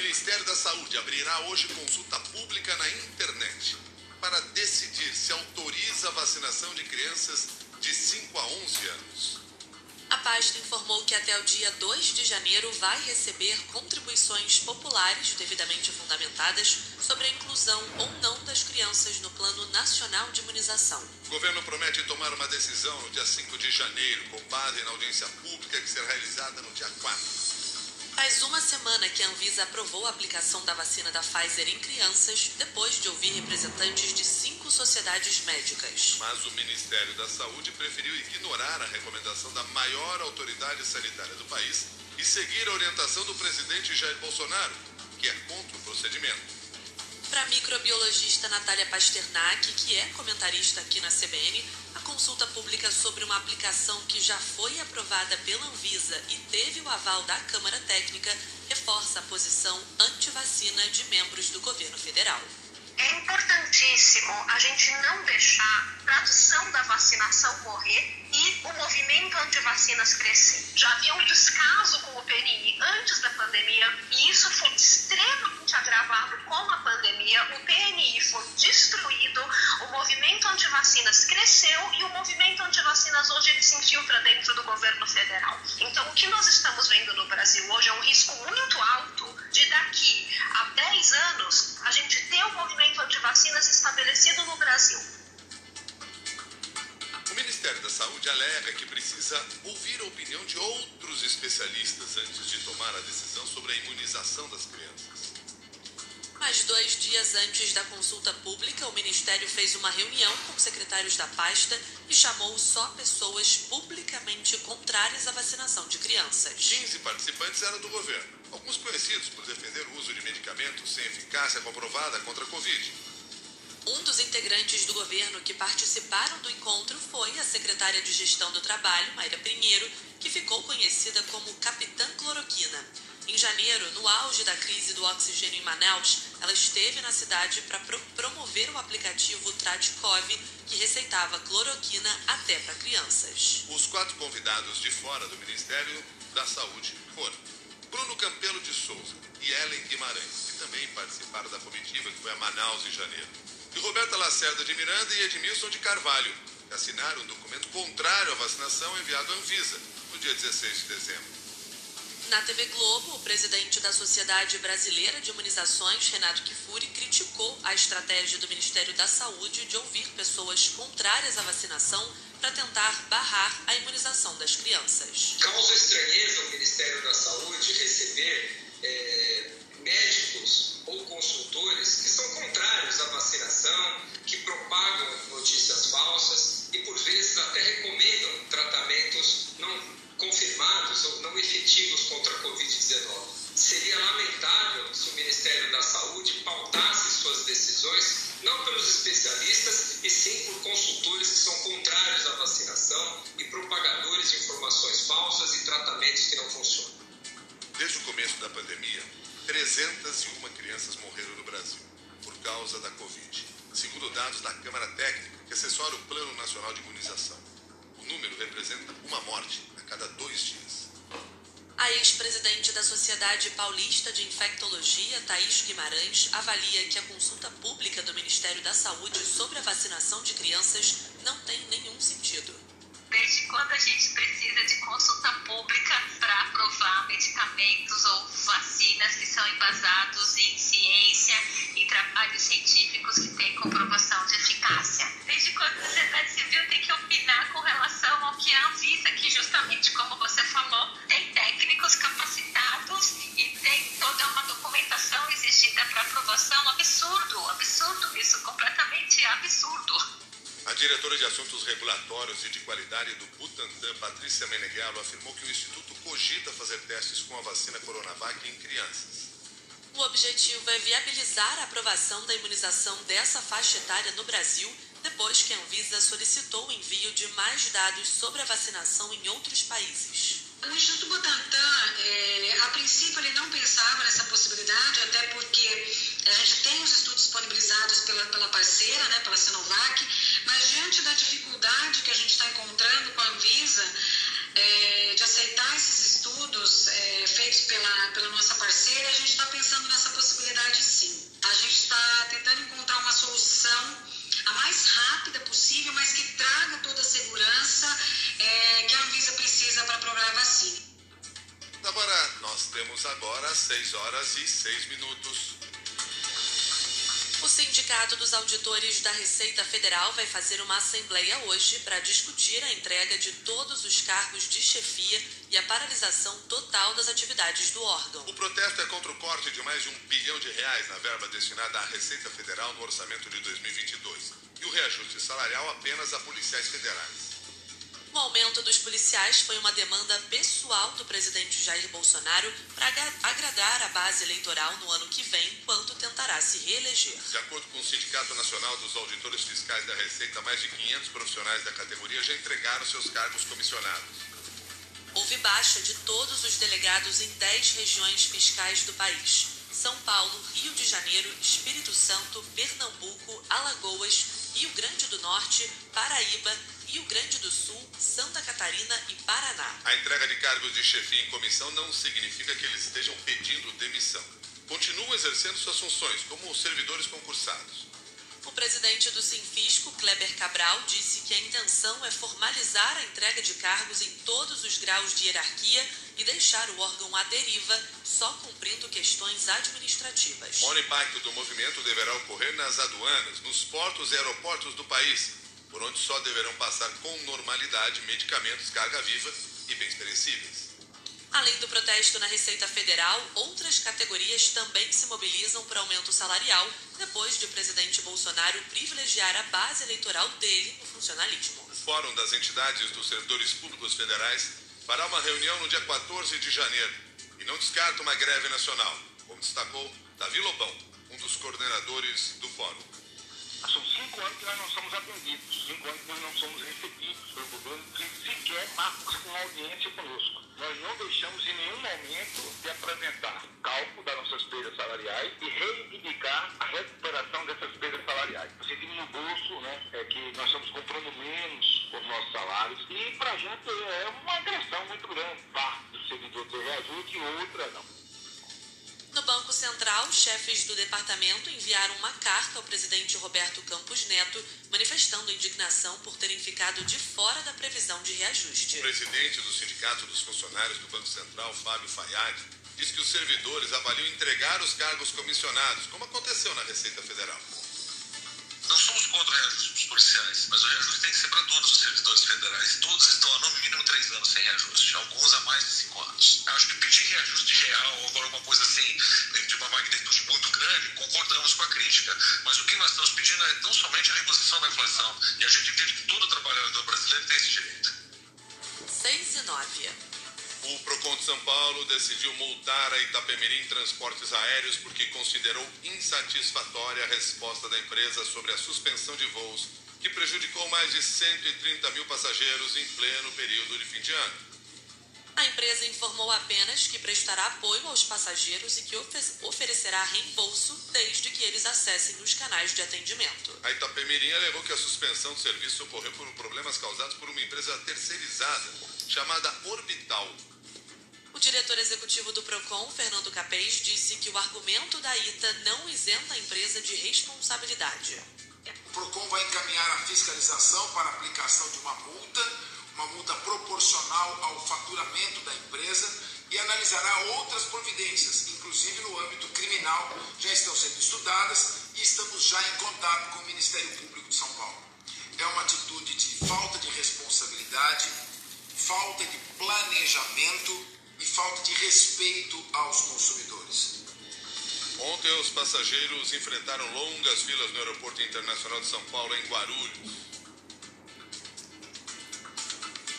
Ministério da Saúde abrirá hoje consulta pública na internet para decidir se autoriza a vacinação de crianças de 5 a 11 anos. A pasta informou que até o dia 2 de janeiro vai receber contribuições populares devidamente fundamentadas sobre a inclusão ou não das crianças no Plano Nacional de Imunização. O governo promete tomar uma decisão no dia 5 de janeiro, com base na audiência pública que será realizada no dia 4. Faz uma semana que a Anvisa aprovou a aplicação da vacina da Pfizer em crianças, depois de ouvir representantes de cinco sociedades médicas. Mas o Ministério da Saúde preferiu ignorar a recomendação da maior autoridade sanitária do país e seguir a orientação do presidente Jair Bolsonaro, que é contra o procedimento. Para a microbiologista Natália Pasternak, que é comentarista aqui na CBN, a consulta pública sobre uma aplicação que já foi aprovada pela Anvisa e teve o aval da Câmara Técnica reforça a posição anti-vacina de membros do governo federal. É importantíssimo a gente não deixar a tradição da vacinação morrer e o movimento anti-vacinas crescer. Já havia um descaso com o PNI antes da pandemia e isso foi extremamente agravado com a pandemia. O PNI foi destruído, o movimento anti-vacinas cresceu e o movimento anti-vacinas hoje ele se infiltra dentro do governo federal. Então, o que nós estamos vendo no Brasil hoje é um risco muito Alega que precisa ouvir a opinião de outros especialistas antes de tomar a decisão sobre a imunização das crianças. Mas dois dias antes da consulta pública, o Ministério fez uma reunião com secretários da pasta e chamou só pessoas publicamente contrárias à vacinação de crianças. 15 participantes eram do governo, alguns conhecidos por defender o uso de medicamentos sem eficácia comprovada contra a Covid. Um dos integrantes do governo que participaram do encontro foi a secretária de Gestão do Trabalho, Mayra Pinheiro, que ficou conhecida como Capitã Cloroquina. Em janeiro, no auge da crise do oxigênio em Manaus, ela esteve na cidade para pro promover o aplicativo Tradicov, que receitava cloroquina até para crianças. Os quatro convidados de fora do Ministério da Saúde foram Bruno Campelo de Souza e Ellen Guimarães, que também participaram da comitiva que foi a Manaus em janeiro e Roberta Lacerda de Miranda e Edmilson de Carvalho, que assinaram um documento contrário à vacinação enviado à Anvisa no dia 16 de dezembro. Na TV Globo, o presidente da Sociedade Brasileira de Imunizações, Renato Kifuri, criticou a estratégia do Ministério da Saúde de ouvir pessoas contrárias à vacinação para tentar barrar a imunização das crianças. Causa estranheza ao Ministério da Saúde receber é, médicos ou consultores que são contrários à vacinação, que propagam notícias falsas e por vezes até recomendam tratamentos não confirmados ou não efetivos contra a Covid-19. Seria lamentável se o Ministério da Saúde pautasse suas decisões não pelos especialistas, e sim por consultores que são contrários à vacinação e propagadores de informações falsas e tratamentos que não funcionam. Desde o começo da pandemia, 301 crianças morreram no Brasil por causa da Covid, segundo dados da Câmara Técnica, que assessora o Plano Nacional de Imunização. O número representa uma morte a cada dois dias. A ex-presidente da Sociedade Paulista de Infectologia, Thaís Guimarães, avalia que a consulta pública do Ministério da Saúde sobre a vacinação de crianças não tem nenhum sentido. Desde quando a gente precisa de consulta pública para aprovar medicamentos ou vacinas que são embasados em ciência e trabalhos científicos que têm comprovação de eficácia? Desde quando a sociedade civil tem que opinar com relação ao que a Anvisa, que justamente como você falou, tem técnicos capacitados e tem toda uma documentação exigida para aprovação? Absurdo, absurdo isso, completamente absurdo. A diretora de Assuntos Regulatórios e de Qualidade do Butantan, Patrícia Meneghello, afirmou que o Instituto cogita fazer testes com a vacina Coronavac em crianças. O objetivo é viabilizar a aprovação da imunização dessa faixa etária no Brasil, depois que a Anvisa solicitou o envio de mais dados sobre a vacinação em outros países. O Instituto Butantan, é, a princípio, ele não pensava nessa possibilidade, até porque a gente tem os estudos disponibilizados pela, pela parceira, né, pela Sinovac, mas diante da dificuldade que a gente está encontrando com a Anvisa é, de aceitar esses estudos é, feitos pela, pela nossa parceira, a gente está pensando nessa possibilidade sim. A gente está tentando encontrar uma solução a mais rápida possível, mas que traga toda a segurança é, que a Anvisa precisa para aprovar a vacina. Agora, nós temos agora 6 horas e 6 minutos. O Sindicato dos Auditores da Receita Federal vai fazer uma assembleia hoje para discutir a entrega de todos os cargos de chefia e a paralisação total das atividades do órgão. O protesto é contra o corte de mais de um bilhão de reais na verba destinada à Receita Federal no orçamento de 2022 e o reajuste salarial apenas a policiais federais. O aumento dos policiais foi uma demanda pessoal do presidente Jair Bolsonaro para agradar a base eleitoral no ano que vem, enquanto tentará se reeleger. De acordo com o Sindicato Nacional dos Auditores Fiscais da Receita, mais de 500 profissionais da categoria já entregaram seus cargos comissionados. Houve baixa de todos os delegados em 10 regiões fiscais do país: São Paulo, Rio de Janeiro, Espírito Santo, Pernambuco, Alagoas, Rio Grande do Norte, Paraíba, Rio Grande do Sul, Santa Catarina e Paraná. A entrega de cargos de chefia em comissão não significa que eles estejam pedindo demissão. Continuam exercendo suas funções como servidores concursados. O presidente do Sinfisco, Kleber Cabral, disse que a intenção é formalizar a entrega de cargos em todos os graus de hierarquia e deixar o órgão à deriva, só cumprindo questões administrativas. O impacto do movimento deverá ocorrer nas aduanas, nos portos e aeroportos do país por onde só deverão passar com normalidade medicamentos carga-viva e bens perecíveis. Além do protesto na Receita Federal, outras categorias também se mobilizam por aumento salarial depois de o presidente Bolsonaro privilegiar a base eleitoral dele no funcionalismo. O Fórum das Entidades dos Servidores Públicos Federais fará uma reunião no dia 14 de janeiro e não descarta uma greve nacional, como destacou Davi Lobão, um dos coordenadores do Fórum cinco anos que nós não somos atendidos, cinco anos que nós não somos recebidos pelo governo, que sequer marca uma audiência conosco. Nós não deixamos em nenhum momento de apresentar cálculo das nossas perdas salariais e reivindicar a recuperação dessas perdas salariais. Sentimos no bolso né, é que nós estamos comprando menos os nossos salários e para a gente é uma agressão muito grande. Parte do servidor ter reajuste e outra não. No Banco Central, chefes do departamento enviaram uma carta ao presidente Roberto Campos Neto, manifestando indignação por terem ficado de fora da previsão de reajuste. O presidente do Sindicato dos Funcionários do Banco Central, Fábio Fayad, diz que os servidores avaliam entregar os cargos comissionados, como aconteceu na Receita Federal. Não somos contra reajustes mas o reajuste tem que ser para todos os servidores federais. Todos estão há no mínimo três anos sem reajuste, alguns há mais de cinco anos. Acho que pedir reajuste real ou agora uma coisa assim, de uma magnitude muito grande, concordamos com a crítica. Mas o que nós estamos pedindo é não somente a reposição da inflação. E a gente entende que todo trabalhador brasileiro tem esse direito. 6 e 9. O Procon de São Paulo decidiu multar a Itapemirim Transportes Aéreos porque considerou insatisfatória a resposta da empresa sobre a suspensão de voos que prejudicou mais de 130 mil passageiros em pleno período de fim de ano. A empresa informou apenas que prestará apoio aos passageiros e que oferecerá reembolso desde que eles acessem os canais de atendimento. A Itapemirim alegou que a suspensão do serviço ocorreu por problemas causados por uma empresa terceirizada chamada Orbital, o diretor executivo do PROCON, Fernando Capês, disse que o argumento da ITA não isenta a empresa de responsabilidade. O PROCON vai encaminhar a fiscalização para a aplicação de uma multa, uma multa proporcional ao faturamento da empresa e analisará outras providências, inclusive no âmbito criminal, já estão sendo estudadas e estamos já em contato com o Ministério Público de São Paulo. É uma atitude de falta de responsabilidade, falta de planejamento e falta de respeito aos consumidores. Ontem, os passageiros enfrentaram longas filas no Aeroporto Internacional de São Paulo, em Guarulhos.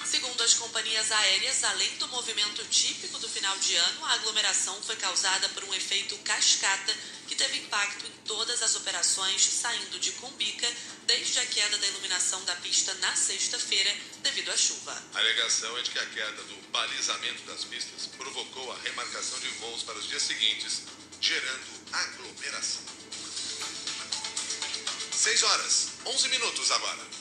Segundo as companhias aéreas, além do movimento típico do final de ano, a aglomeração foi causada por um efeito cascata teve impacto em todas as operações, saindo de Cumbica desde a queda da iluminação da pista na sexta-feira devido à chuva. A alegação é de que a queda do balizamento das pistas provocou a remarcação de voos para os dias seguintes, gerando aglomeração. 6 horas, 11 minutos agora.